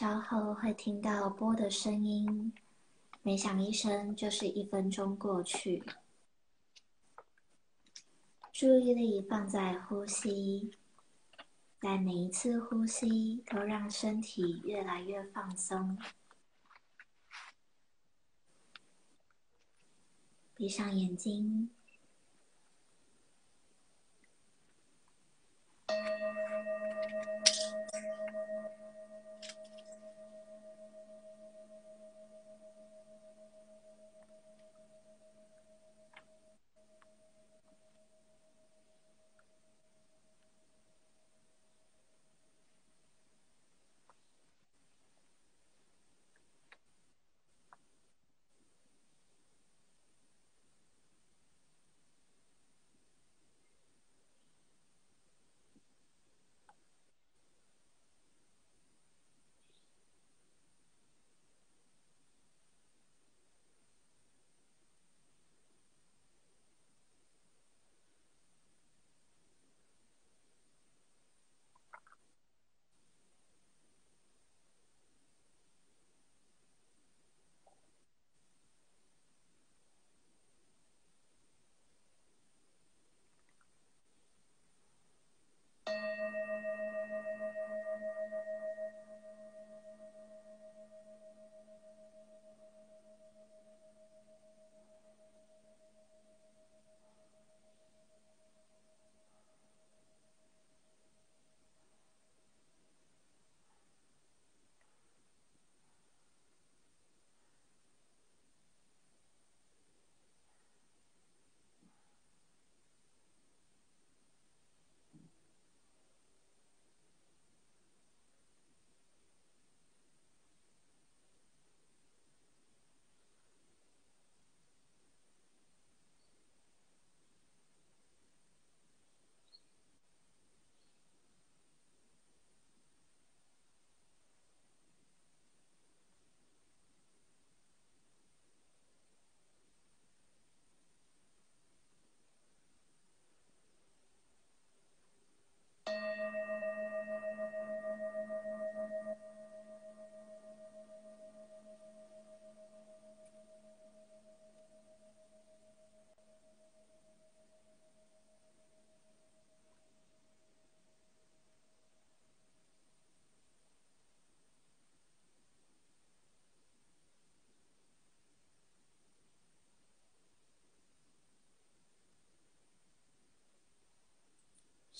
稍后会听到波的声音，每响一声就是一分钟过去。注意力放在呼吸，在每一次呼吸都让身体越来越放松。闭上眼睛。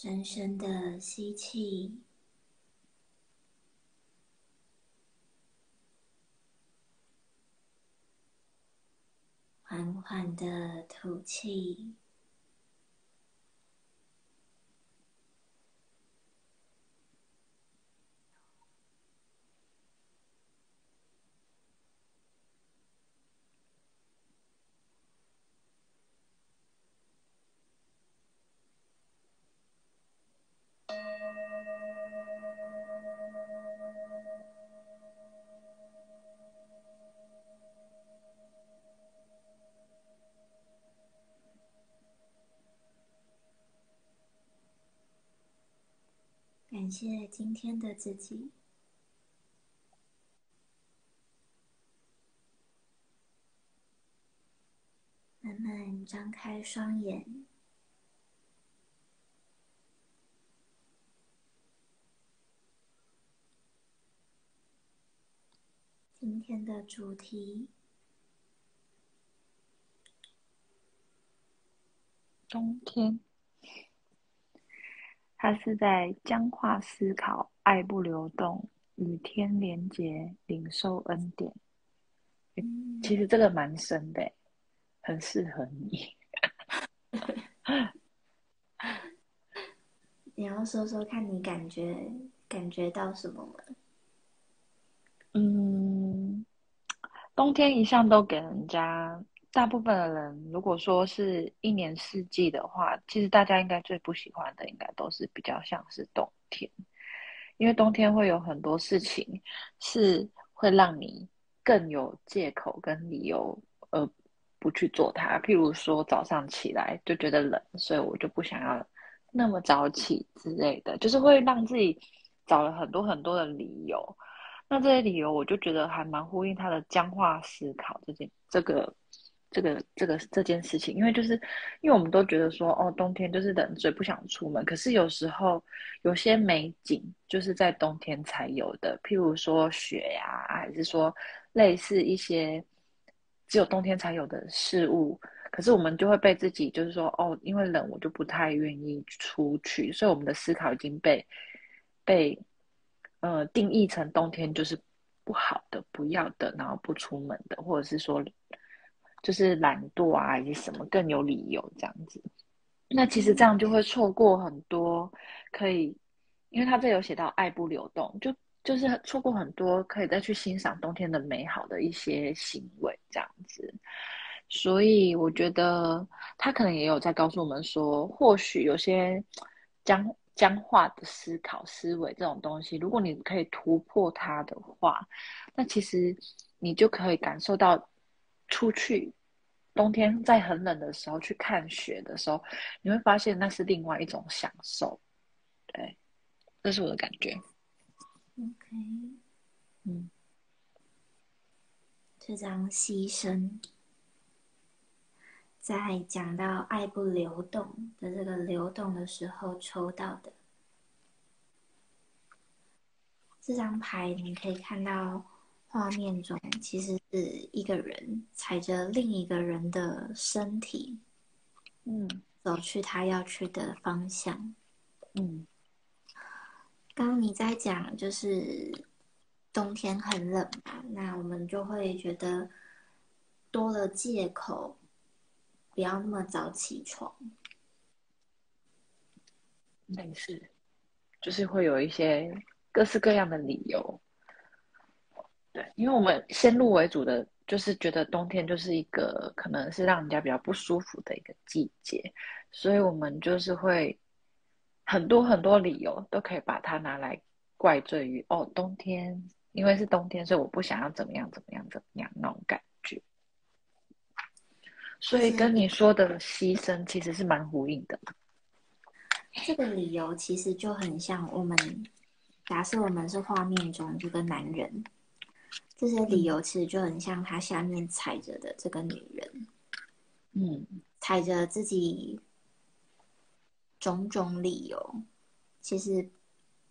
深深的吸气，缓缓的吐气。感谢今天的自己，慢慢张开双眼。今天的主题：冬天。它是在僵化思考、爱不流动、与天连结、领受恩典。其实这个蛮深的，很适合你。你要说说看你感觉感觉到什么吗？嗯，冬天一向都给人家。大部分的人，如果说是一年四季的话，其实大家应该最不喜欢的，应该都是比较像是冬天，因为冬天会有很多事情是会让你更有借口跟理由而不去做它。譬如说早上起来就觉得冷，所以我就不想要那么早起之类的，就是会让自己找了很多很多的理由。那这些理由，我就觉得还蛮呼应他的僵化思考这件这个这个这个这件事情，因为就是因为我们都觉得说，哦，冬天就是冷，所以不想出门。可是有时候有些美景就是在冬天才有的，譬如说雪呀，还是说类似一些只有冬天才有的事物。可是我们就会被自己就是说，哦，因为冷，我就不太愿意出去，所以我们的思考已经被被。呃，定义成冬天就是不好的、不要的，然后不出门的，或者是说就是懒惰啊，以及什么更有理由这样子。那其实这样就会错过很多可以，因为他这有写到爱不流动，就就是错过很多可以再去欣赏冬天的美好的一些行为这样子。所以我觉得他可能也有在告诉我们说，或许有些僵。僵化的思考思维这种东西，如果你可以突破它的话，那其实你就可以感受到，出去冬天在很冷的时候去看雪的时候，你会发现那是另外一种享受。对，这是我的感觉。OK，嗯，这张牺牲。在讲到爱不流动的这个流动的时候抽到的这张牌，你可以看到画面中其实是一个人踩着另一个人的身体，嗯，走去他要去的方向，嗯。刚刚你在讲就是冬天很冷嘛，那我们就会觉得多了借口。不要那么早起床，类似，就是会有一些各式各样的理由。对，因为我们先入为主的，就是觉得冬天就是一个可能是让人家比较不舒服的一个季节，所以我们就是会很多很多理由都可以把它拿来怪罪于哦，冬天，因为是冬天，所以我不想要怎么样怎么样怎么样那种感觉。所以跟你说的牺牲其实是蛮呼应的。这个理由其实就很像我们假设我们是画面中这个男人，这些理由其实就很像他下面踩着的这个女人，嗯，踩着自己种种理由，其实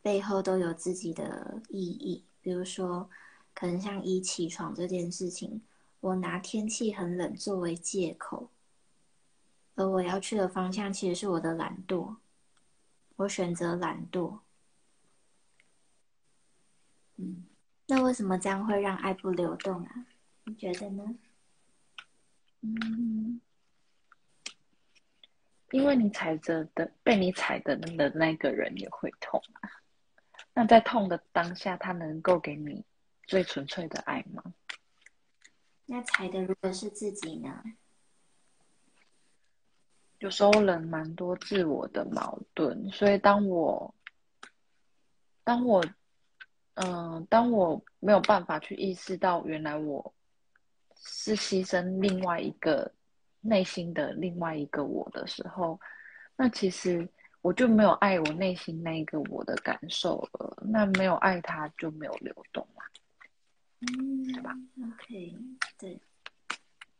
背后都有自己的意义。比如说，可能像一起床这件事情。我拿天气很冷作为借口，而我要去的方向其实是我的懒惰。我选择懒惰。嗯，那为什么这样会让爱不流动啊？你觉得呢？嗯，因为你踩着的，被你踩的的那个人也会痛啊。那在痛的当下，他能够给你最纯粹的爱吗？那踩的如果是自己呢？有时候人蛮多自我的矛盾，所以当我，当我，嗯，当我没有办法去意识到原来我是牺牲另外一个内心的另外一个我的时候，那其实我就没有爱我内心那一个我的感受了。那没有爱他，就没有流动了。嗯，对吧？OK，对，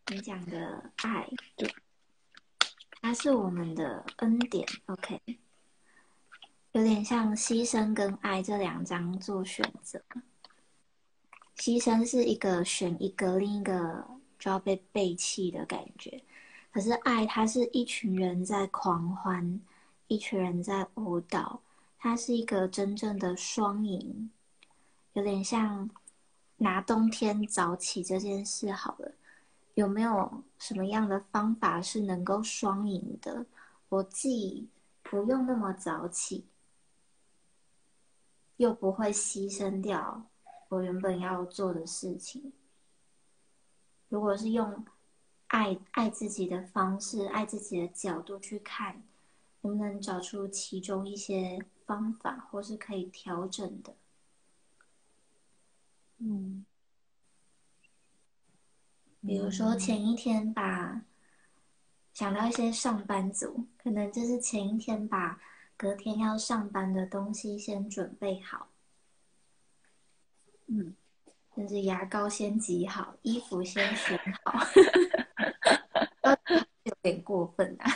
你讲的爱，对，它是我们的恩典。OK，有点像牺牲跟爱这两张做选择。牺牲是一个选一个，另一个就要被背弃的感觉。可是爱，它是一群人在狂欢，一群人在舞蹈，它是一个真正的双赢，有点像。拿冬天早起这件事好了，有没有什么样的方法是能够双赢的？我既不用那么早起，又不会牺牲掉我原本要做的事情。如果是用爱爱自己的方式、爱自己的角度去看，能不能找出其中一些方法，或是可以调整的？嗯，比如说前一天吧想到一些上班族，可能就是前一天把隔天要上班的东西先准备好。嗯，甚至牙膏先挤好，衣服先选好，有点过分啊。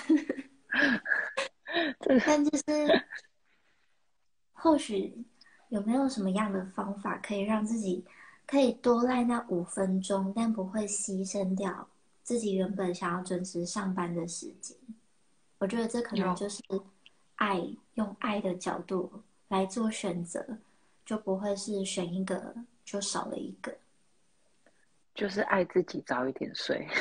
但就是，或许有没有什么样的方法可以让自己可以多赖那五分钟，但不会牺牲掉自己原本想要准时上班的时间？我觉得这可能就是爱，用爱的角度来做选择，就不会是选一个就少了一个，就是爱自己早一点睡。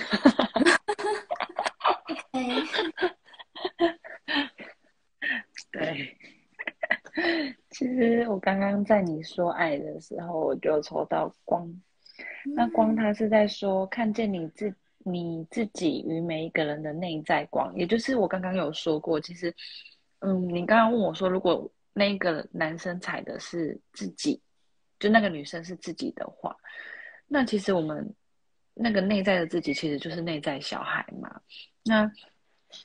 对，其实我刚刚在你说爱的时候，我就抽到光。那光，它是在说看见你自你自己与每一个人的内在光，也就是我刚刚有说过，其实，嗯，你刚刚问我说，如果那个男生踩的是自己，就那个女生是自己的话，那其实我们那个内在的自己，其实就是内在小孩嘛。那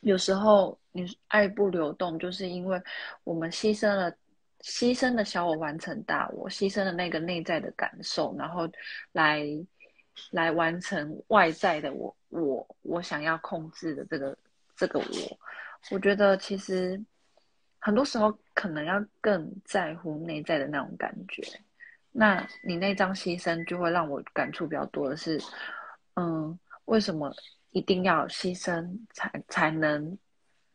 有时候你爱不流动，就是因为我们牺牲了，牺牲了小我完成大我，牺牲了那个内在的感受，然后来来完成外在的我我我想要控制的这个这个我。我觉得其实很多时候可能要更在乎内在的那种感觉。那你那张牺牲就会让我感触比较多的是，嗯，为什么？一定要牺牲才才能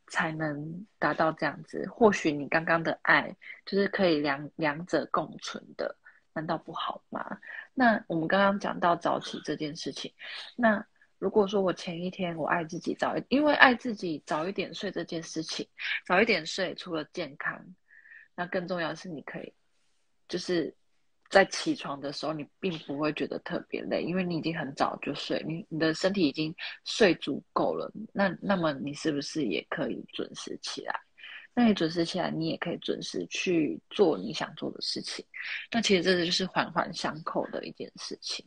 才能达到这样子。或许你刚刚的爱就是可以两两者共存的，难道不好吗？那我们刚刚讲到早起这件事情，那如果说我前一天我爱自己早一，因为爱自己早一点睡这件事情，早一点睡除了健康，那更重要的是你可以就是。在起床的时候，你并不会觉得特别累，因为你已经很早就睡，你你的身体已经睡足够了。那那么你是不是也可以准时起来？那你准时起来，你也可以准时去做你想做的事情。那其实这个就是环环相扣的一件事情。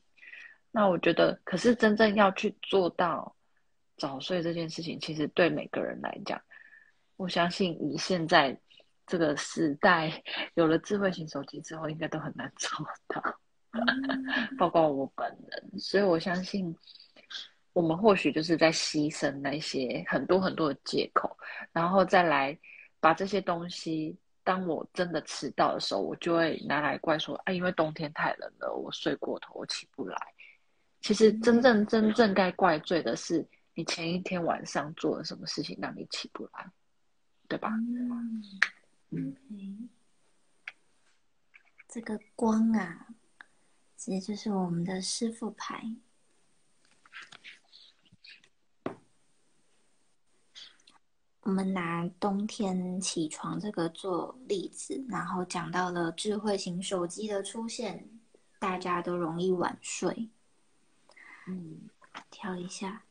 那我觉得，可是真正要去做到早睡这件事情，其实对每个人来讲，我相信以现在。这个时代 有了智慧型手机之后，应该都很难做到，包括我本人。所以我相信，我们或许就是在牺牲那些很多很多的借口，然后再来把这些东西，当我真的迟到的时候，我就会拿来怪说：“哎，因为冬天太冷了，我睡过头，我起不来。”其实真正真正该怪罪的是你前一天晚上做了什么事情让你起不来，对吧？嗯，这个光啊，其实就是我们的师傅牌。我们拿冬天起床这个做例子，然后讲到了智慧型手机的出现，大家都容易晚睡。嗯，调一下，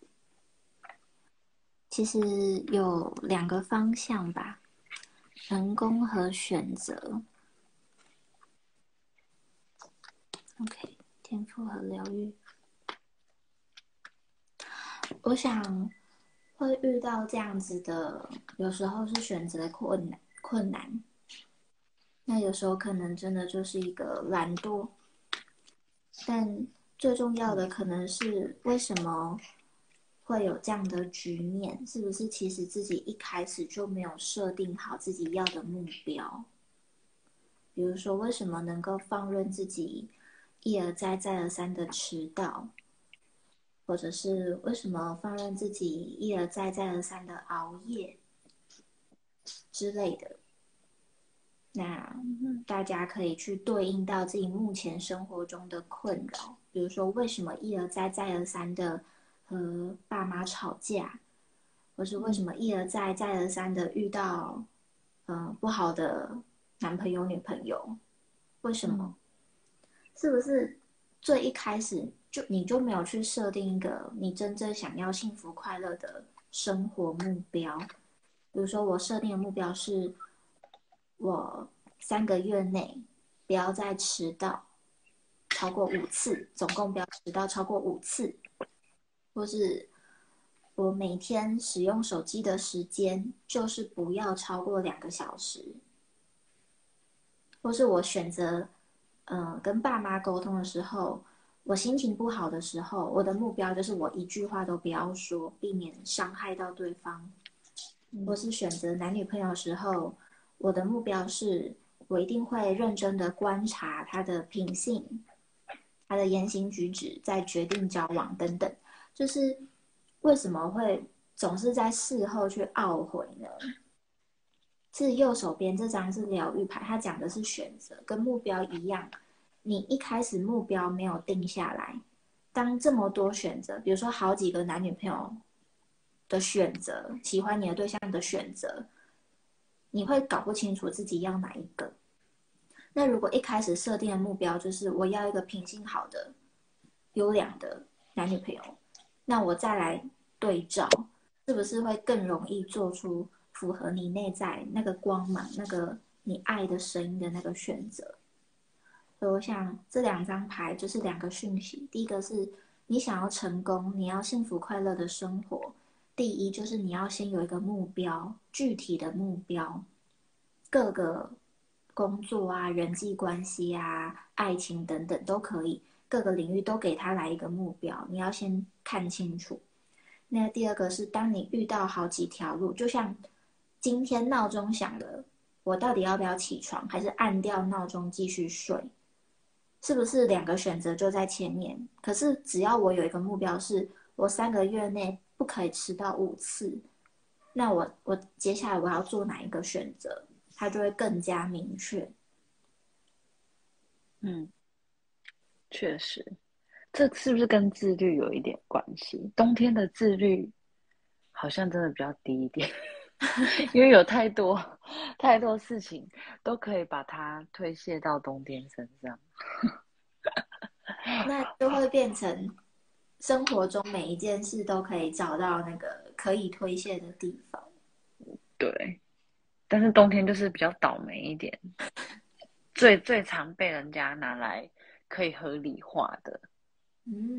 其实有两个方向吧。成功和选择，OK，天赋和疗愈。我想会遇到这样子的，有时候是选择困难，困难。那有时候可能真的就是一个懒惰，但最重要的可能是为什么？会有这样的局面，是不是其实自己一开始就没有设定好自己要的目标？比如说，为什么能够放任自己一而再、再而三的迟到，或者是为什么放任自己一而再、再而三的熬夜之类的？那大家可以去对应到自己目前生活中的困扰，比如说，为什么一而再、再而三的。和爸妈吵架，或是为什么一而再、再而三的遇到，嗯，不好的男朋友、女朋友？为什么？是不是最一开始就你就没有去设定一个你真正想要幸福快乐的生活目标？比如说，我设定的目标是，我三个月内不要再迟到超过五次，总共不要迟到超过五次。或是我每天使用手机的时间就是不要超过两个小时，或是我选择，嗯，跟爸妈沟通的时候，我心情不好的时候，我的目标就是我一句话都不要说，避免伤害到对方。或是选择男女朋友的时候，我的目标是我一定会认真的观察他的品性、他的言行举止，再决定交往等等。就是为什么会总是在事后去懊悔呢？是右手边这张是疗愈牌，它讲的是选择，跟目标一样。你一开始目标没有定下来，当这么多选择，比如说好几个男女朋友的选择，喜欢你的对象的选择，你会搞不清楚自己要哪一个。那如果一开始设定的目标就是我要一个品性好的、优良的男女朋友，那我再来对照，是不是会更容易做出？符合你内在那个光芒，那个你爱的声音的那个选择。所以我想这两张牌就是两个讯息：第一个是你想要成功，你要幸福快乐的生活；第一就是你要先有一个目标，具体的目标，各个工作啊、人际关系啊、爱情等等都可以，各个领域都给他来一个目标，你要先看清楚。那第二个是当你遇到好几条路，就像。今天闹钟响了，我到底要不要起床，还是按掉闹钟继续睡？是不是两个选择就在前面？可是只要我有一个目标，是我三个月内不可以迟到五次，那我我接下来我要做哪一个选择，它就会更加明确。嗯，确实，这是不是跟自律有一点关系？冬天的自律好像真的比较低一点。因为有太多太多事情都可以把它推卸到冬天身上，那就会变成生活中每一件事都可以找到那个可以推卸的地方。对，但是冬天就是比较倒霉一点，最最常被人家拿来可以合理化的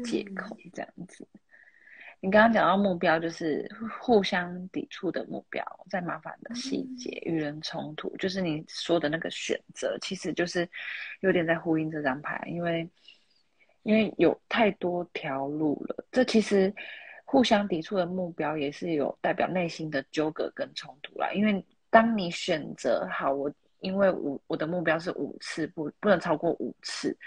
借口，这样子。你刚刚讲到目标，就是互相抵触的目标，在麻烦的细节与人冲突，就是你说的那个选择，其实就是有点在呼应这张牌，因为因为有太多条路了。这其实互相抵触的目标，也是有代表内心的纠葛跟冲突啦。因为当你选择好，我因为我我的目标是五次，不不能超过五次，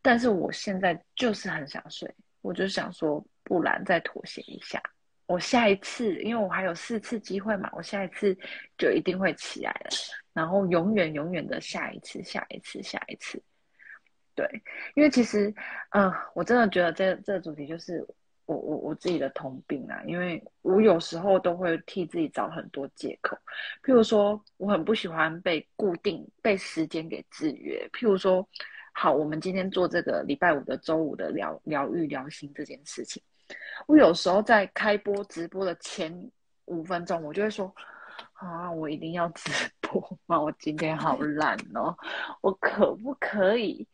但是我现在就是很想睡，我就想说。不然再妥协一下，我下一次，因为我还有四次机会嘛，我下一次就一定会起来了。然后永远永远的下一次，下一次，下一次。对，因为其实，嗯，我真的觉得这这个主题就是我我我自己的通病啊，因为我有时候都会替自己找很多借口，譬如说我很不喜欢被固定被时间给制约，譬如说，好，我们今天做这个礼拜五的周五的疗疗愈疗心这件事情。我有时候在开播直播的前五分钟，我就会说：“啊，我一定要直播 吗？我今天好懒哦，我可不可以？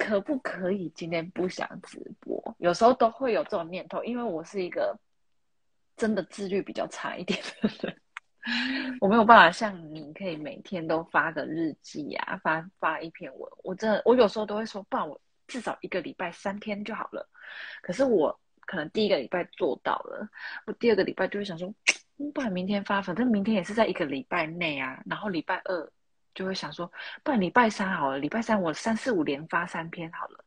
可不可以今天不想直播？”有时候都会有这种念头，因为我是一个真的自律比较差一点的人，我没有办法像你可以每天都发个日记啊，发发一篇文。我真的，我有时候都会说：“不然我至少一个礼拜三天就好了。”可是我。可能第一个礼拜做到了，我第二个礼拜就会想说，不然明天发，反正明天也是在一个礼拜内啊。然后礼拜二就会想说，不然礼拜三好了，礼拜三我三四五连发三篇好了。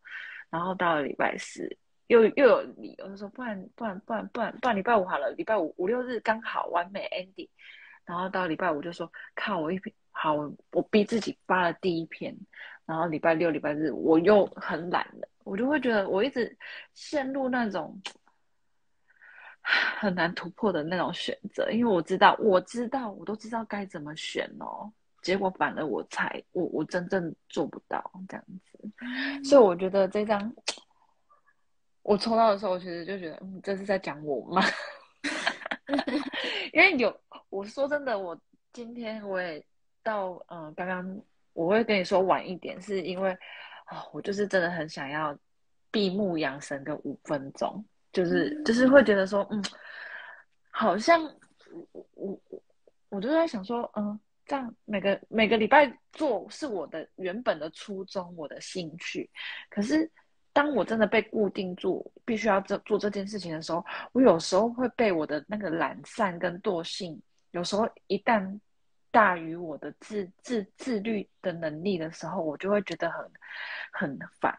然后到了礼拜四又又有理由，说不然不然不然不然不然礼拜五好了，礼拜五五六日刚好完美 ending。然后到礼拜五就说，看我一篇好，我逼自己发了第一篇。然后礼拜六、礼拜日我又很懒了，我就会觉得我一直陷入那种很难突破的那种选择，因为我知道，我知道，我都知道该怎么选哦，结果反而我才我我真正做不到这样子，所以我觉得这张我抽到的时候，其实就觉得，嗯，这是在讲我吗？因为有我说真的，我今天我也到嗯刚刚。我会跟你说晚一点，是因为啊，我就是真的很想要闭目养神个五分钟，就是就是会觉得说，嗯，好像我我我我就在想说，嗯，这样每个每个礼拜做是我的原本的初衷，我的兴趣，可是当我真的被固定住，必须要做做这件事情的时候，我有时候会被我的那个懒散跟惰性，有时候一旦大于我的自自自律的能力的时候，我就会觉得很很烦，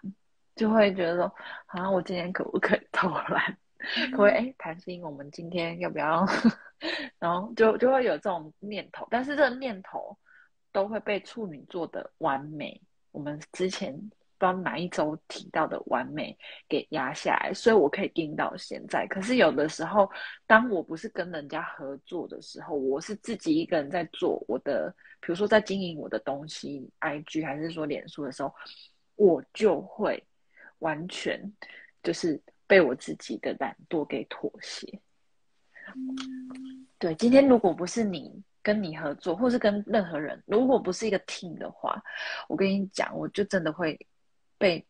就会觉得说，好像我今天可不可以偷懒？可不可以？哎，谭诗英，我们今天要不要？然后就就会有这种念头，但是这个念头都会被处女座的完美，我们之前。不知道哪一周提到的完美给压下来，所以我可以定到现在。可是有的时候，当我不是跟人家合作的时候，我是自己一个人在做我的，比如说在经营我的东西，IG 还是说脸书的时候，我就会完全就是被我自己的懒惰给妥协。对，今天如果不是你跟你合作，或是跟任何人，如果不是一个 team 的话，我跟你讲，我就真的会。被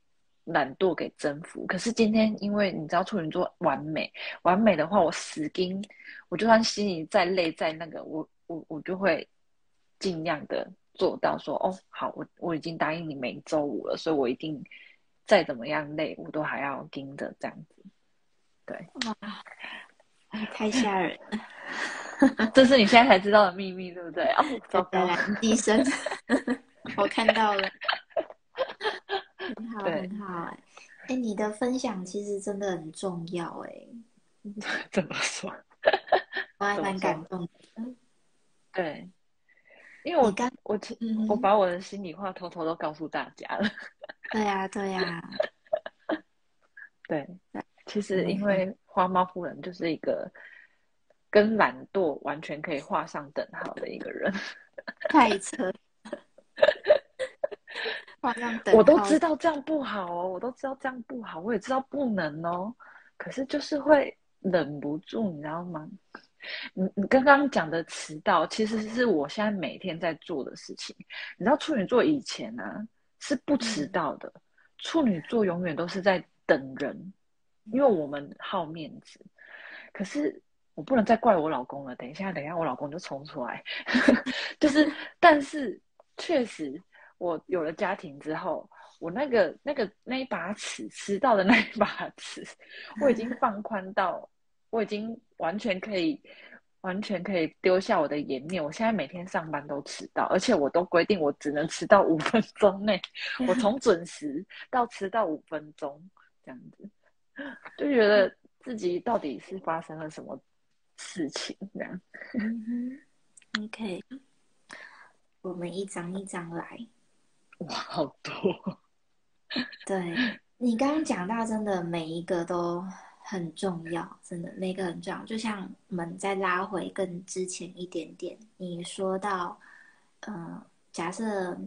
懒惰给征服，可是今天因为你知道处女座完美，完美的话，我死盯，我就算心里再累再那个，我我我就会尽量的做到说，哦，好，我我已经答应你每周五了，所以我一定再怎么样累，我都还要盯着这样子。对，哇，太吓人了，这是你现在才知道的秘密，对不对？哦，糟糕，医生，我看到了。很好，很好，哎，哎，你的分享其实真的很重要，哎，怎么说？我还蛮感动的。对，因为我刚我我把我的心里话偷偷都告诉大家了。对呀，对呀，对。其实因为花猫夫人就是一个跟懒惰完全可以画上等号的一个人。太扯。我都知道这样不好哦，我都知道这样不好，我也知道不能哦，可是就是会忍不住，你知道吗？你你刚刚讲的迟到，其实是我现在每天在做的事情。你知道处女座以前呢是不迟到的，处女座永远都是在等人，因为我们好面子。可是我不能再怪我老公了，等一下，等一下我老公就冲出来，就是，但是确实。我有了家庭之后，我那个那个那一把尺，迟到的那一把尺，我已经放宽到，我已经完全可以，完全可以丢下我的颜面。我现在每天上班都迟到，而且我都规定我只能迟到五分钟内。我从准时到迟到五分钟这样子，就觉得自己到底是发生了什么事情这样。OK，我们一张一张来。哇，好多！对你刚刚讲到，真的每一个都很重要，真的那个很重要。就像我们再拉回更之前一点点，你说到，嗯，假设，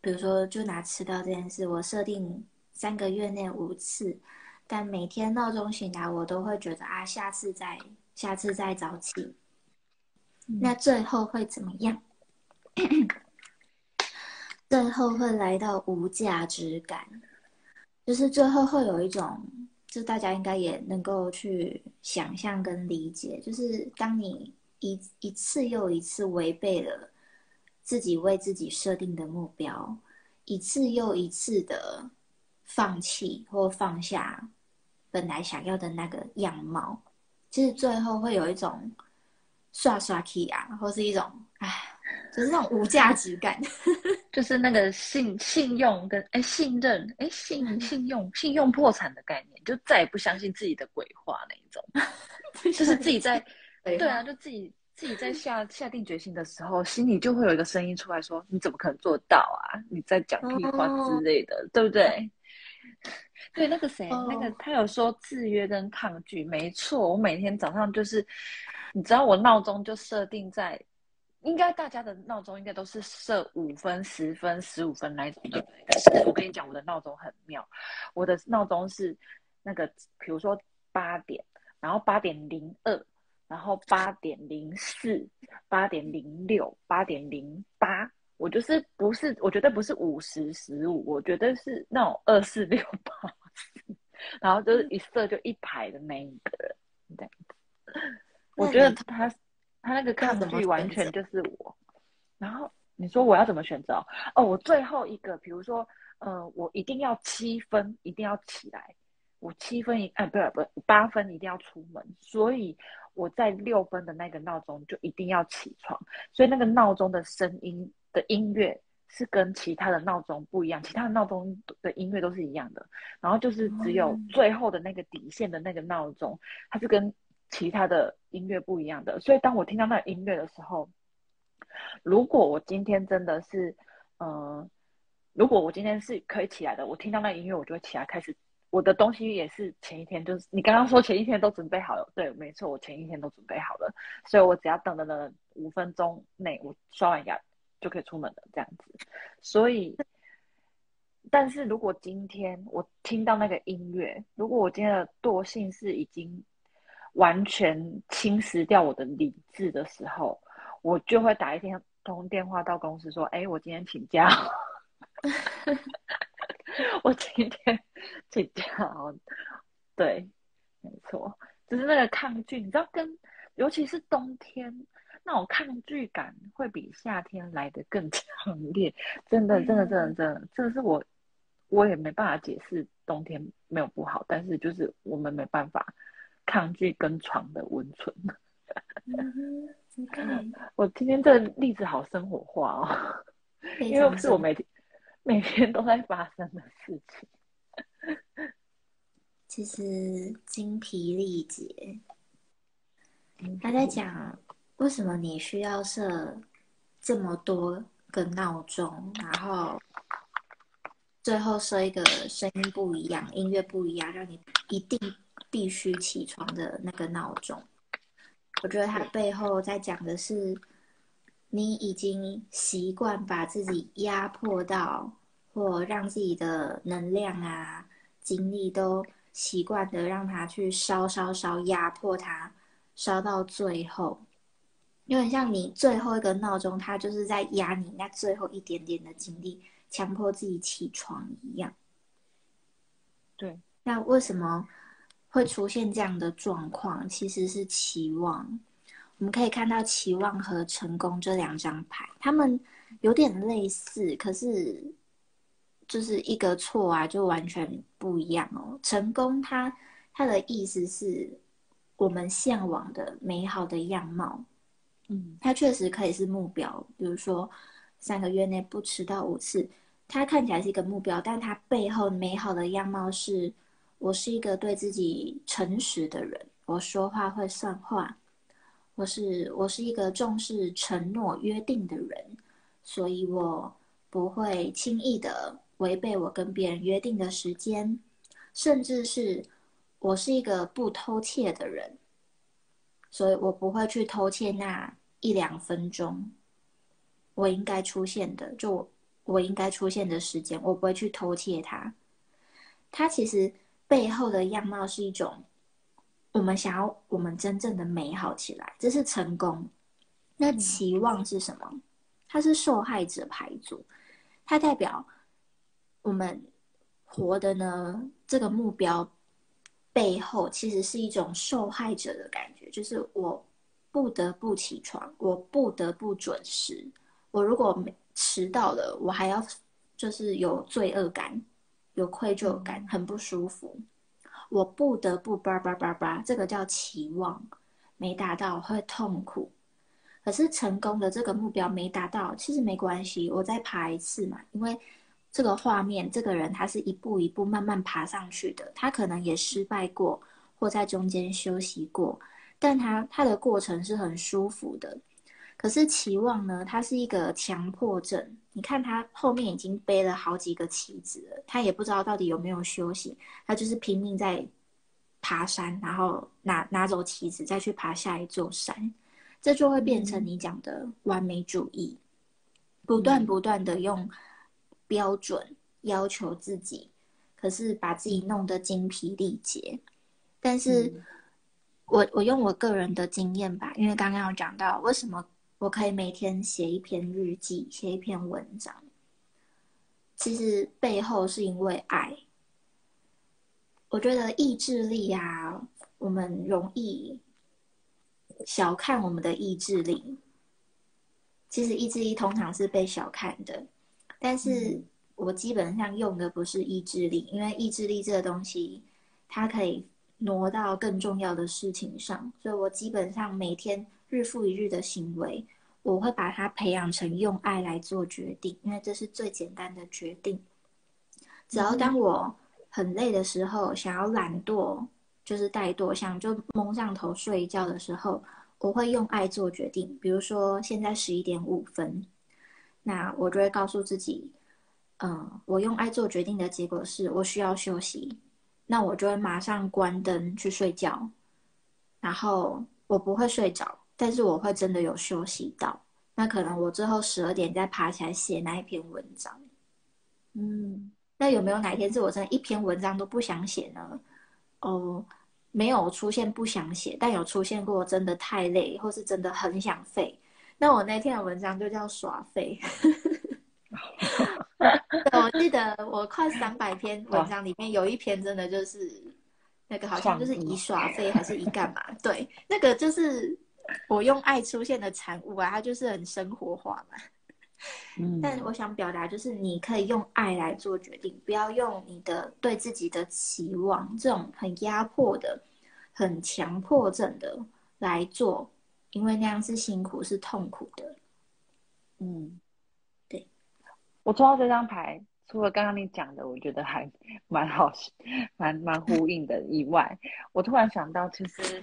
比如说就拿迟到这件事，我设定三个月内五次，但每天闹钟醒来，我都会觉得啊，下次再，下次再早起，那最后会怎么样？最后会来到无价值感，就是最后会有一种，就大家应该也能够去想象跟理解，就是当你一一次又一次违背了自己为自己设定的目标，一次又一次的放弃或放下本来想要的那个样貌，其实最后会有一种刷刷气啊，或是一种唉。就是那种无价值感，就是那个信信用跟哎信任哎信信用信用破产的概念，就再也不相信自己的鬼话那一种，就是自己在对啊，就自己自己在下下定决心的时候，心里就会有一个声音出来说：“你怎么可能做到啊？你在讲屁话之类的，对不对？” 对，那个谁，那个他有说制约跟抗拒，没错，我每天早上就是，你知道我闹钟就设定在。应该大家的闹钟应该都是设五分、十分、十五分那种的。可是我跟你讲，我的闹钟很妙，我的闹钟是那个，比如说八点，然后八点零二，然后八点零四，八点零六，八点零八。我就是不是，我绝对不是五十十五，我觉得是那种二四六八，然后就是一设就一排的那一个人这样子。我觉得他。他那个抗拒完全就是我，然后你说我要怎么选择？哦，我最后一个，比如说，呃，我一定要七分，一定要起来。我七分一，哎，不是不是，八分一定要出门，所以我在六分的那个闹钟就一定要起床。所以那个闹钟的声音的音乐是跟其他的闹钟不一样，其他的闹钟的音乐都是一样的。然后就是只有最后的那个底线的那个闹钟，它是跟其他的音乐不一样的。所以当我听到那个音乐的时候，如果我今天真的是，嗯，如果我今天是可以起来的，我听到那音乐，我就会起来开始。我的东西也是前一天，就是你刚刚说前一天都准备好了，对，没错，我前一天都准备好了，所以我只要等等等五分钟内，我刷完牙就可以出门了，这样子。所以，但是如果今天我听到那个音乐，如果我今天的惰性是已经完全侵蚀掉我的理智的时候，我就会打一天通电话到公司说：“哎，我今天请假。” 我今天请假哦，对，没错，就是那个抗拒，你知道，跟尤其是冬天那种抗拒感会比夏天来的更 强烈，真的，真的，真的，真的，这个是我我也没办法解释，冬天没有不好，但是就是我们没办法抗拒跟床的温存。我今天这个例子好生活化哦，因为是我每天。每天都在发生的事情，其实精疲力竭。他在讲为什么你需要设这么多个闹钟，然后最后设一个声音不一样、音乐不一样，让你一定必须起床的那个闹钟。我觉得他背后在讲的是。你已经习惯把自己压迫到，或让自己的能量啊、精力都习惯的让它去烧烧烧，压迫它，烧到最后，有点像你最后一个闹钟，它就是在压你那最后一点点的精力，强迫自己起床一样。对，那为什么会出现这样的状况？其实是期望。我们可以看到期望和成功这两张牌，他们有点类似，可是就是一个错啊，就完全不一样哦。成功，它它的意思是我们向往的美好的样貌，嗯，它确实可以是目标，比如说三个月内不迟到五次，它看起来是一个目标，但它背后美好的样貌是我是一个对自己诚实的人，我说话会算话。我是我是一个重视承诺约定的人，所以我不会轻易的违背我跟别人约定的时间，甚至是我是一个不偷窃的人，所以我不会去偷窃那一两分钟我应该出现的，就我应该出现的时间，我不会去偷窃它。它其实背后的样貌是一种。我们想要我们真正的美好起来，这是成功。那期望是什么？它是受害者牌组，它代表我们活的呢？这个目标背后其实是一种受害者的感觉，就是我不得不起床，我不得不准时。我如果迟到了，我还要就是有罪恶感、有愧疚感，很不舒服。我不得不叭叭叭叭，这个叫期望，没达到会痛苦。可是成功的这个目标没达到，其实没关系，我再爬一次嘛。因为这个画面，这个人他是一步一步慢慢爬上去的，他可能也失败过，或在中间休息过，但他他的过程是很舒服的。可是期望呢？它是一个强迫症。你看他后面已经背了好几个棋子了，他也不知道到底有没有休息，他就是拼命在爬山，然后拿拿走棋子，再去爬下一座山。这就会变成你讲的完美主义，不断不断的用标准要求自己，可是把自己弄得精疲力竭。但是我我用我个人的经验吧，因为刚刚有讲到为什么。我可以每天写一篇日记，写一篇文章。其实背后是因为爱。我觉得意志力啊，我们容易小看我们的意志力。其实意志力通常是被小看的，但是我基本上用的不是意志力，因为意志力这个东西，它可以挪到更重要的事情上，所以我基本上每天日复一日的行为，我会把它培养成用爱来做决定，因为这是最简单的决定。只要当我很累的时候，想要懒惰，就是怠惰，想就蒙上头睡一觉的时候。我会用爱做决定，比如说现在十一点五分，那我就会告诉自己，嗯，我用爱做决定的结果是我需要休息，那我就会马上关灯去睡觉，然后我不会睡着，但是我会真的有休息到，那可能我最后十二点再爬起来写那一篇文章，嗯，那有没有哪一天是我真的一篇文章都不想写呢？哦。没有出现不想写，但有出现过真的太累，或是真的很想废。那我那天的文章就叫耍废。我记得我快三百篇文章里面有一篇真的就是那个好像就是以耍废还是以干嘛？对，那个就是我用爱出现的产物啊，它就是很生活化嘛。嗯但我想表达就是，你可以用爱来做决定，不要用你的对自己的期望这种很压迫的、很强迫症的来做，因为那样是辛苦、是痛苦的。嗯，对。我抽到这张牌，除了刚刚你讲的，我觉得还蛮好、蛮蛮呼应的以外，我突然想到，其实，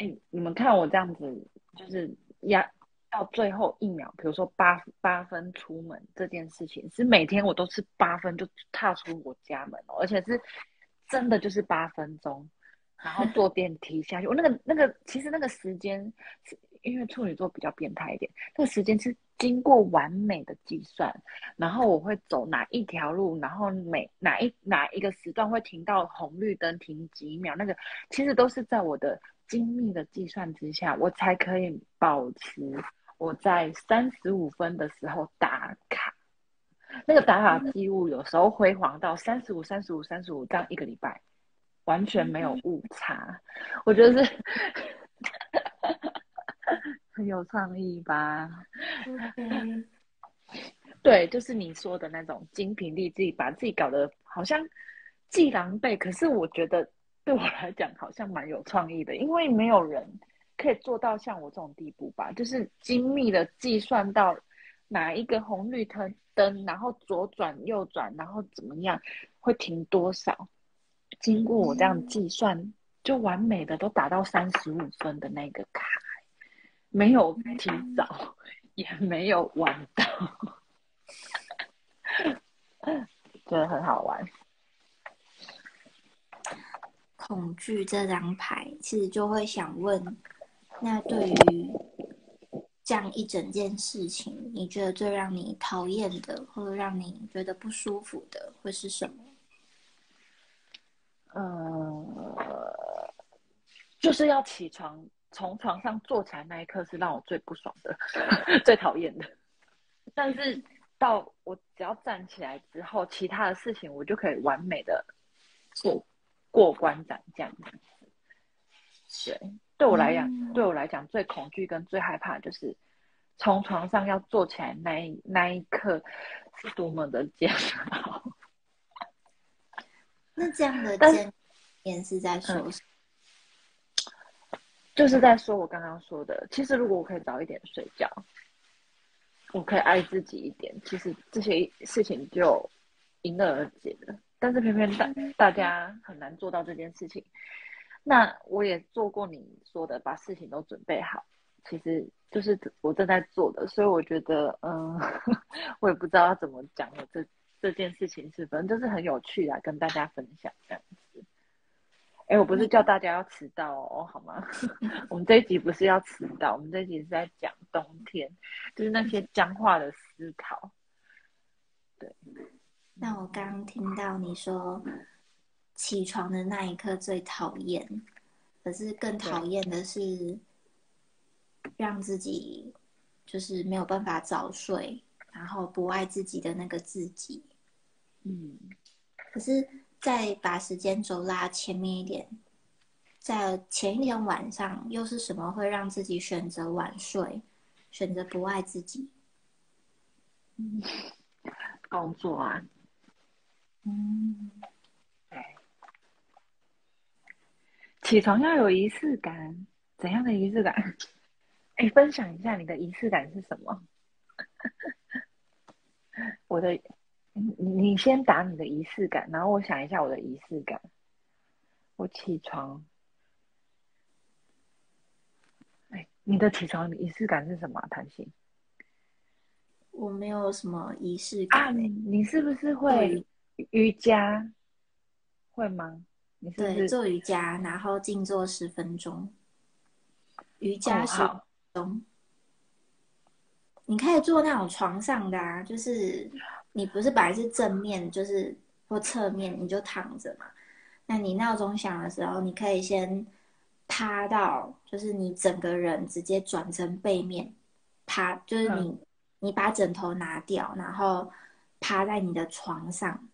哎，你们看我这样子，就是压。到最后一秒，比如说八八分出门这件事情，是每天我都是八分就踏出我家门哦，而且是真的就是八分钟，然后坐电梯下去。我那个那个其实那个时间是因为处女座比较变态一点，那个时间是经过完美的计算，然后我会走哪一条路，然后每哪一哪一个时段会停到红绿灯停几秒，那个其实都是在我的精密的计算之下，我才可以保持。我在三十五分的时候打卡，那个打卡记录有时候辉煌到三十五、三十五、三十五，这样一个礼拜完全没有误差，我觉得是 很有创意吧。对，就是你说的那种精疲力尽，把自己搞得好像既狼狈，可是我觉得对我来讲好像蛮有创意的，因为没有人。可以做到像我这种地步吧，就是精密的计算到哪一个红绿灯灯，然后左转右转，然后怎么样会停多少，经过我这样计算，就完美的都达到三十五分的那个卡，没有提早，也没有晚到，觉得很好玩。恐惧这张牌，其实就会想问。那对于这样一整件事情，你觉得最让你讨厌的，或者让你觉得不舒服的，会是什么？呃，就是要起床，从床上坐起来那一刻是让我最不爽的，最讨厌的。但是到我只要站起来之后，其他的事情我就可以完美的做过关斩将。对。对我来讲，对我来讲，最恐惧跟最害怕就是从床上要坐起来那一那一刻是多么的煎熬。那这样的煎熬是在说，就是在说我刚刚说的。其实如果我可以早一点睡觉，我可以爱自己一点，其实这些事情就迎刃而解了。但是偏偏大大家很难做到这件事情。那我也做过你说的，把事情都准备好，其实就是我正在做的，所以我觉得，嗯，我也不知道要怎么讲我这这件事情是，反正就是很有趣啊，跟大家分享这样子。哎，我不是叫大家要迟到哦，好吗？我们这一集不是要迟到，我们这一集是在讲冬天，就是那些僵化的思考。对。那我刚刚听到你说。起床的那一刻最讨厌，可是更讨厌的是让自己就是没有办法早睡，然后不爱自己的那个自己。嗯，可是再把时间轴拉前面一点，在前一天晚上又是什么会让自己选择晚睡？选择不爱自己？工作啊，嗯，起床要有仪式感，怎样的仪式感？哎，分享一下你的仪式感是什么？我的，你你先打你的仪式感，然后我想一下我的仪式感。我起床，哎，你的起床仪式感是什么？弹性？我没有什么仪式啊，感、欸。你是不是会瑜伽？会吗？你对，做瑜伽，然后静坐十分钟，瑜伽十分钟。你可以做那种床上的啊，就是你不是本来是正面，就是或侧面，你就躺着嘛。那你闹钟响的时候，你可以先趴到，就是你整个人直接转成背面趴，就是你、你把枕头拿掉，然后趴在你的床上，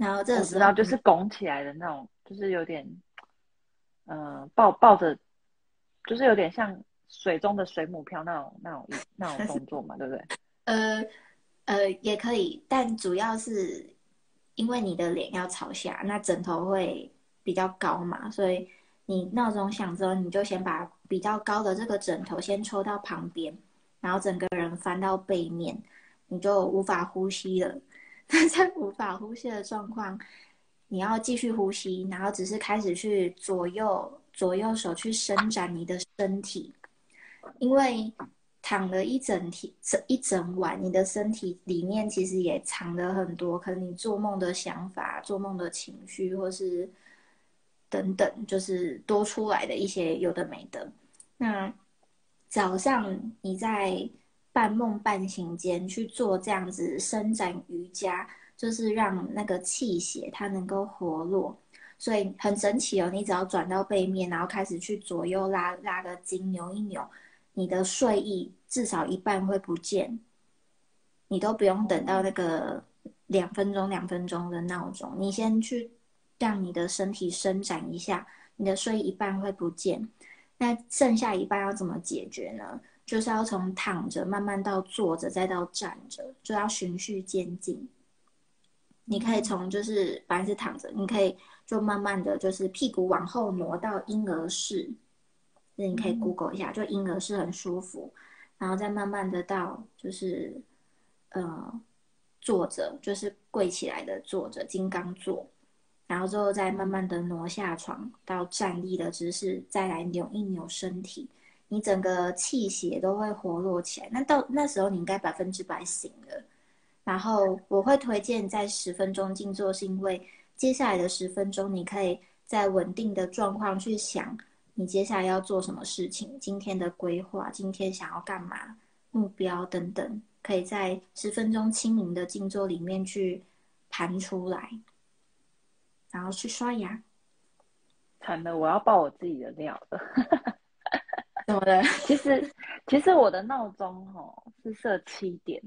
然后这个时候就是拱起来的那种，就是有点，呃，抱抱着，就是有点像水中的水母漂那种那种那种动作嘛，对不对？呃呃，也可以，但主要是因为你的脸要朝下，那枕头会比较高嘛，所以你闹钟响之后，你就先把比较高的这个枕头先抽到旁边，然后整个人翻到背面，你就无法呼吸了。那在无法呼吸的状况，你要继续呼吸，然后只是开始去左右左右手去伸展你的身体，因为躺了一整天整一整晚，你的身体里面其实也藏了很多，可能你做梦的想法、做梦的情绪，或是等等，就是多出来的一些有的没的。那早上你在半梦半醒间去做这样子伸展瑜伽，就是让那个气血它能够活络。所以很神奇哦，你只要转到背面，然后开始去左右拉拉个筋，扭一扭，你的睡意至少一半会不见，你都不用等到那个两分钟、两分钟的闹钟，你先去让你的身体伸展一下，你的睡意一半会不见。那剩下一半要怎么解决呢？就是要从躺着慢慢到坐着，再到站着，就要循序渐进。你可以从就是本来是躺着，你可以就慢慢的就是屁股往后挪到婴儿式，那你可以 Google 一下，就婴儿式很舒服，然后再慢慢的到就是呃坐着，就是跪起来的坐着金刚坐，然后之后再慢慢的挪下床到站立的姿势，再来扭一扭身体，你整个气血都会活络起来。那到那时候你应该百分之百醒了。然后我会推荐在十分钟静坐，是因为接下来的十分钟你可以在稳定的状况去想你接下来要做什么事情，今天的规划，今天想要干嘛，目标等等，可以在十分钟清明的静坐里面去盘出来，然后去刷牙。惨了，我要爆我自己的料了。怎么的？其实，其实我的闹钟哦是设七点，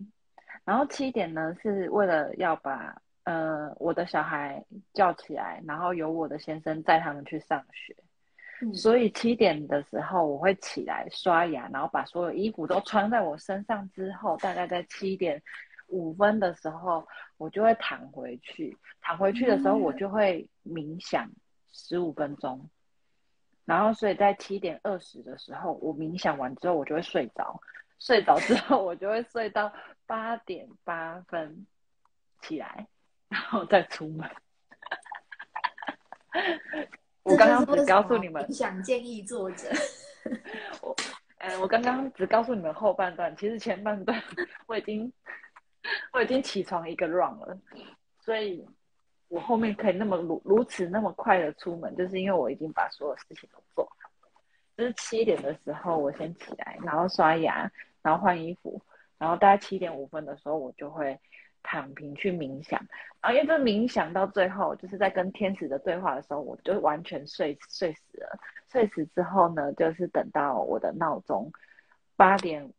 然后七点呢是为了要把呃我的小孩叫起来，然后由我的先生载他们去上学。嗯所以七点的时候我会起来刷牙，然后把所有衣服都穿在我身上之后，大概在七点五分的时候，我就会躺回去。躺回去的时候，我就会冥想十五分钟。然后，所以在七点二十的时候，我冥想完之后，我就会睡着。睡着之后，我就会睡到八点八分起来，然后再出门。我刚刚只告诉你们，想建议作者。我，嗯，我刚刚只告诉你们后半段，其实前半段 我已经我已经起床一个 round 了，所以我后面可以那么如如此那么快的出门，就是因为我已经把所有事情都做好。就是七点的时候我先起来，然后刷牙，然后换衣服，然后大概七点五分的时候我就会躺平去冥想。然后因为这冥想到最后，就是在跟天使的对话的时候，我就完全睡睡死了。睡死之后呢，就是等到我的闹钟八点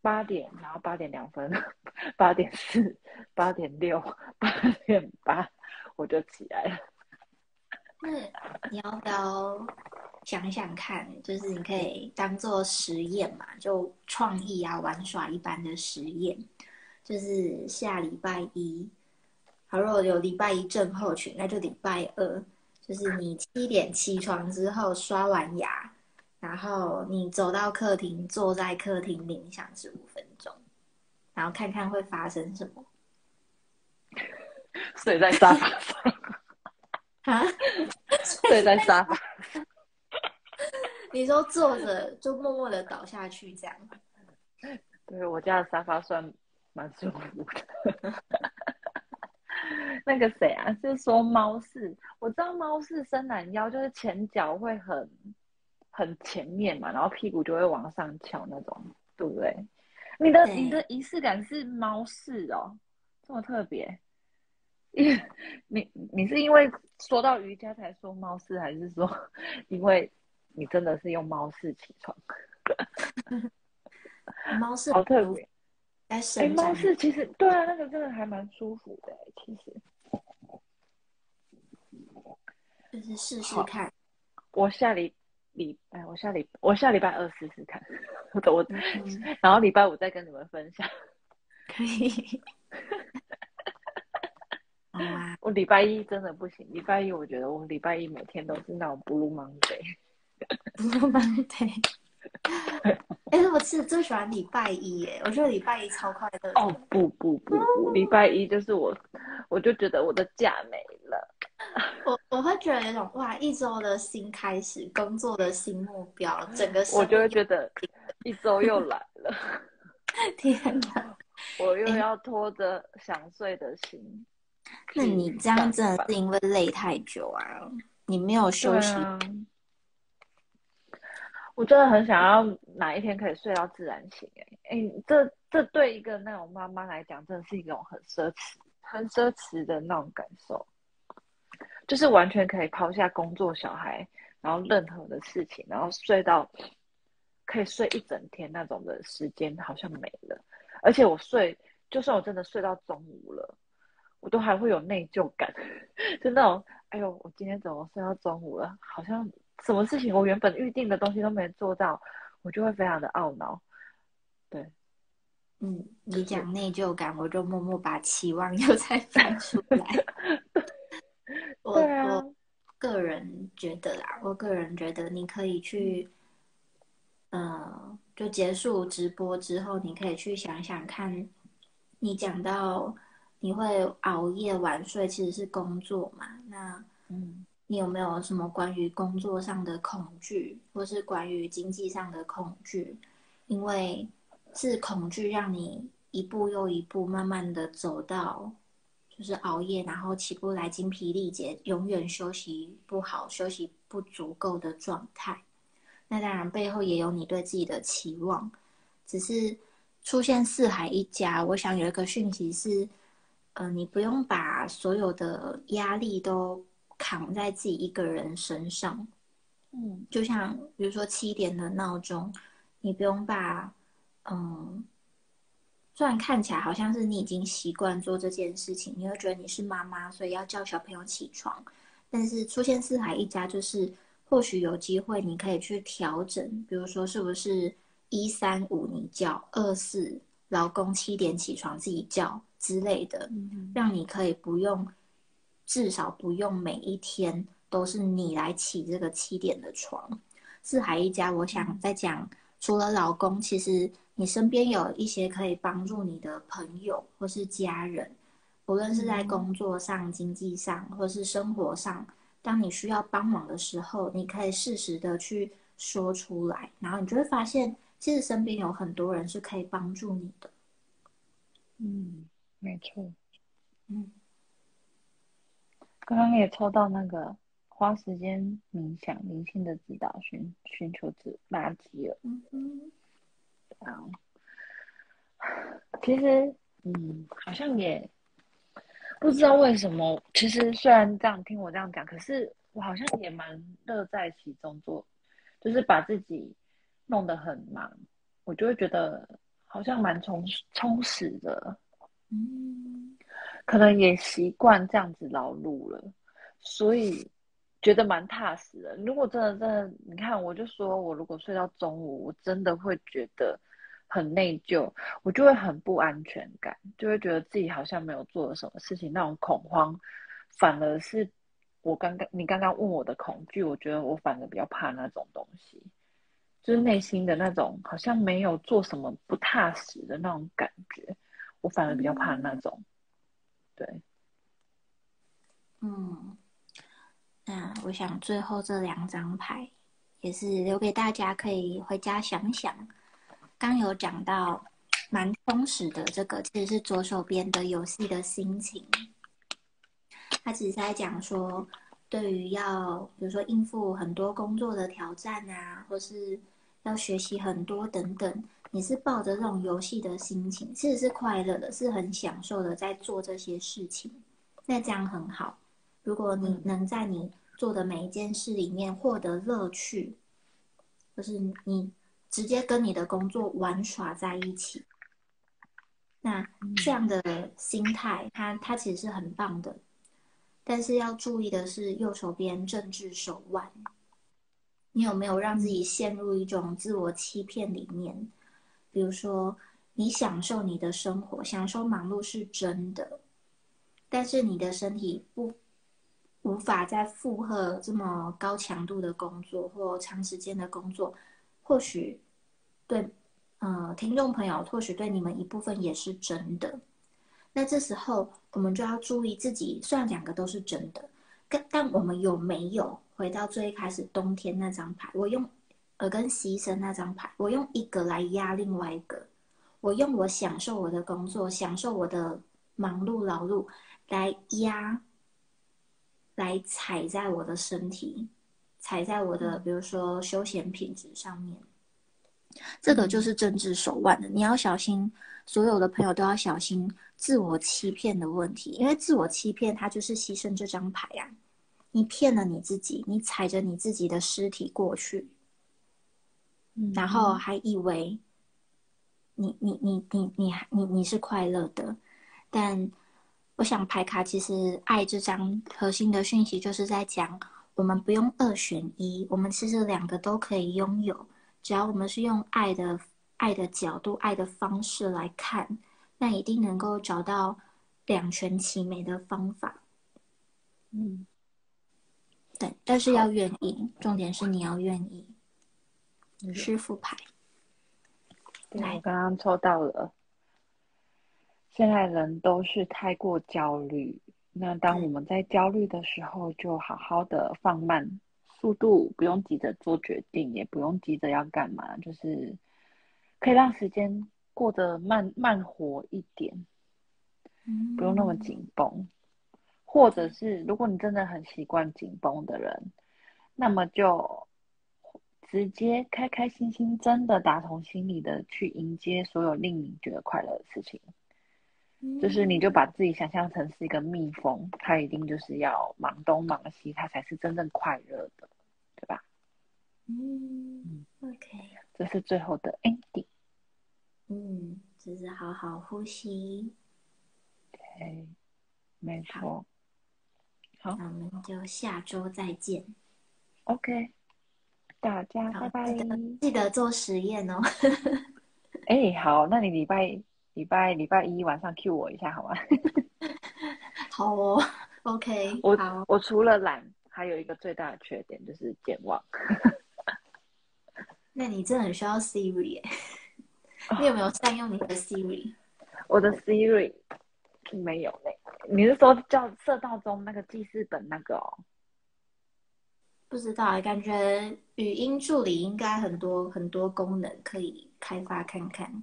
八点，然后八点两分、八点四、八点六、八点八，我就起来了。那你要不要想想看？就是你可以当做实验嘛，就创意啊、玩耍一般的实验。就是下礼拜一，好，如果有礼拜一症候群，那就礼拜二，就是你七点起床之后刷完牙，然后你走到客厅，坐在客厅冥想十五分钟，然后看看会发生什么。睡在沙发上啊？睡在沙发？你说坐着就默默的倒下去这样？对我家的沙发算。蛮舒服的。那个谁啊，就说猫式，我知道猫式伸懒腰，就是前脚会很很前面嘛，然后屁股就会往上翘那种，对不对？你的你的仪式感是猫式哦，这么特别。你你是因为说到瑜伽才说猫式，还是说因为你真的是用猫式起床？猫式好特别。哎，猫式其实对啊，那个真的还蛮舒服的。其实，就是试试看。我下礼礼拜，我下礼我下礼拜二试试看，我然后礼拜五再跟你们分享。可以。我礼拜一真的不行，礼拜一我觉得我礼拜一每天都是那种 blue Monday。blue Monday。哎，我是最喜欢礼拜一耶！我觉得礼拜一超快乐。哦不不不不，礼拜一就是我，我就觉得我的假没了。我我会觉得有种哇，一周的新开始，工作的新目标，整个我就会觉得一周又来了。天哪！我又要拖着想睡的心。那你这样真的是因为累太久啊？你没有休息。我真的很想要哪一天可以睡到自然醒，哎哎，这这对一个那种妈妈来讲，真的是一种很奢侈、很奢侈的那种感受，就是完全可以抛下工作、小孩，然后任何的事情，然后睡到可以睡一整天那种的时间，好像没了。而且我睡，就算我真的睡到中午了，我都还会有内疚感，就那种，哎呦，我今天怎么睡到中午了？好像。什么事情我原本预定的东西都没做到，我就会非常的懊恼。对，嗯，你讲内疚感，我就默默把期望 又再翻出来。我我个人觉得啦，我个人觉得你可以去，呃，就结束直播之后，你可以去想想看，你讲到你会熬夜晚睡，其实是工作嘛？那嗯。你有没有什么关于工作上的恐惧，或是关于经济上的恐惧？因为是恐惧让你一步又一步，慢慢的走到就是熬夜，然后起不来，精疲力竭，永远休息不好，休息不足够的状态。那当然背后也有你对自己的期望，只是出现四海一家。我想有一个讯息是，呃，你不用把所有的压力都。扛在自己一个人身上，嗯，就像比如说七点的闹钟，你不用把，嗯，虽然看起来好像是你已经习惯做这件事情，你会觉得你是妈妈，所以要叫小朋友起床，但是出现四海一家，就是或许有机会你可以去调整，比如说是不是一三五你叫，二四老公七点起床自己叫之类的，让你可以不用。至少不用每一天都是你来起这个七点的床。四海一家，我想在讲，除了老公，其实你身边有一些可以帮助你的朋友或是家人，无论是在工作上、经济上，或是生活上，当你需要帮忙的时候，你可以适时的去说出来，然后你就会发现，其实身边有很多人是可以帮助你的。嗯，没错。嗯。刚刚也抽到那个花时间冥想、灵性的指导，寻寻求指垃圾了。嗯嗯。啊，其实，嗯，好像也不知道为什么。其实虽然这样听我这样讲，可是我好像也蛮乐在其中，做就是把自己弄得很忙，我就会觉得好像蛮充充实的。嗯。可能也习惯这样子劳碌了，所以觉得蛮踏实的。如果真的真的，你看，我就说我如果睡到中午，我真的会觉得很内疚，我就会很不安全感，就会觉得自己好像没有做了什么事情，那种恐慌，反而是我刚刚你刚刚问我的恐惧，我觉得我反而比较怕那种东西，就是内心的那种好像没有做什么不踏实的那种感觉，我反而比较怕那种，对，嗯。那我想最后这两张牌也是留给大家，可以回家想想。刚有讲到蛮充实的，这个其实是左手边的游戏的心情。他只是在讲说，对于要比如说应付很多工作的挑战啊，或是要学习很多等等，你是抱着这种游戏的心情，其实是快乐的，是很享受的在做这些事情。那这样很好。如果你能在你做的每一件事里面获得乐趣，就是你直接跟你的工作玩耍在一起，那这样的心态，它它其实是很棒的。但是要注意的是，右手边政治手腕，你有没有让自己陷入一种自我欺骗里面？比如说，你享受你的生活，享受忙碌是真的，但是你的身体不。无法再负荷这么高强度的工作或长时间的工作，或许对，呃，听众朋友，或许对你们一部分也是真的。那这时候我们就要注意自己，虽然两个都是真的，但但我们有没有回到最开始冬天那张牌？我用呃跟牺牲那张牌，我用一个来压另外一个，我用我享受我的工作，享受我的忙碌劳碌来压。来踩在我的身体，踩在我的比如说休闲品质上面，这个就是政治手腕的。你要小心，所有的朋友都要小心自我欺骗的问题，因为自我欺骗它就是牺牲这张牌啊！你骗了你自己，你踩着你自己的尸体过去，然后还以为你你你你你你你是快乐的，但。我想牌卡其实爱这张核心的讯息就是在讲，我们不用二选一，我们其实两个都可以拥有，只要我们是用爱的爱的角度、爱的方式来看，那一定能够找到两全其美的方法。嗯，对，但是要愿意，重点是你要愿意。师傅牌，我刚刚抽到了。现在人都是太过焦虑，那当我们在焦虑的时候，就好好的放慢速度，不用急着做决定，也不用急着要干嘛，就是可以让时间过得慢慢活一点，不用那么紧绷。或者是如果你真的很习惯紧绷的人，那么就直接开开心心，真的打从心里的去迎接所有令你觉得快乐的事情。就是你就把自己想象成是一个蜜蜂，它一定就是要忙东忙西，它才是真正快乐的，对吧？嗯，OK，这是最后的 ending。嗯，只是好好呼吸。对，没错。好，那我们就下周再见。OK，大家拜拜。记得做实验哦。哎，好，那你礼拜。礼拜礼拜一晚上 Q 我一下好吗？好哦，OK。我我除了懒，还有一个最大的缺点就是健忘。那你真的很需要 Siri 你有没有善用你的 Siri？我的 Siri 没有嘞。你是说叫设闹钟那个记事本那个哦？不知道，感觉语音助理应该很多很多功能可以开发看看。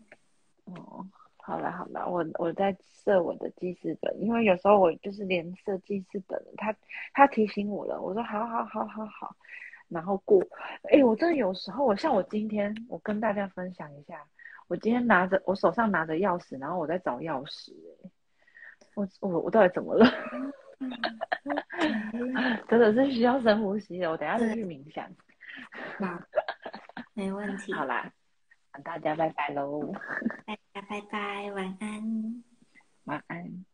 哦。好了好了，我我在设我的记事本，因为有时候我就是连设记事本，他他提醒我了，我说好好好好好，然后过，哎，我真的有时候，我像我今天，我跟大家分享一下，我今天拿着我手上拿着钥匙，然后我在找钥匙，哎，我我我到底怎么了？真的是需要深呼吸的，我等下再去冥想。好，没问题。好啦。大家拜拜喽！大家拜拜，晚安，晚安。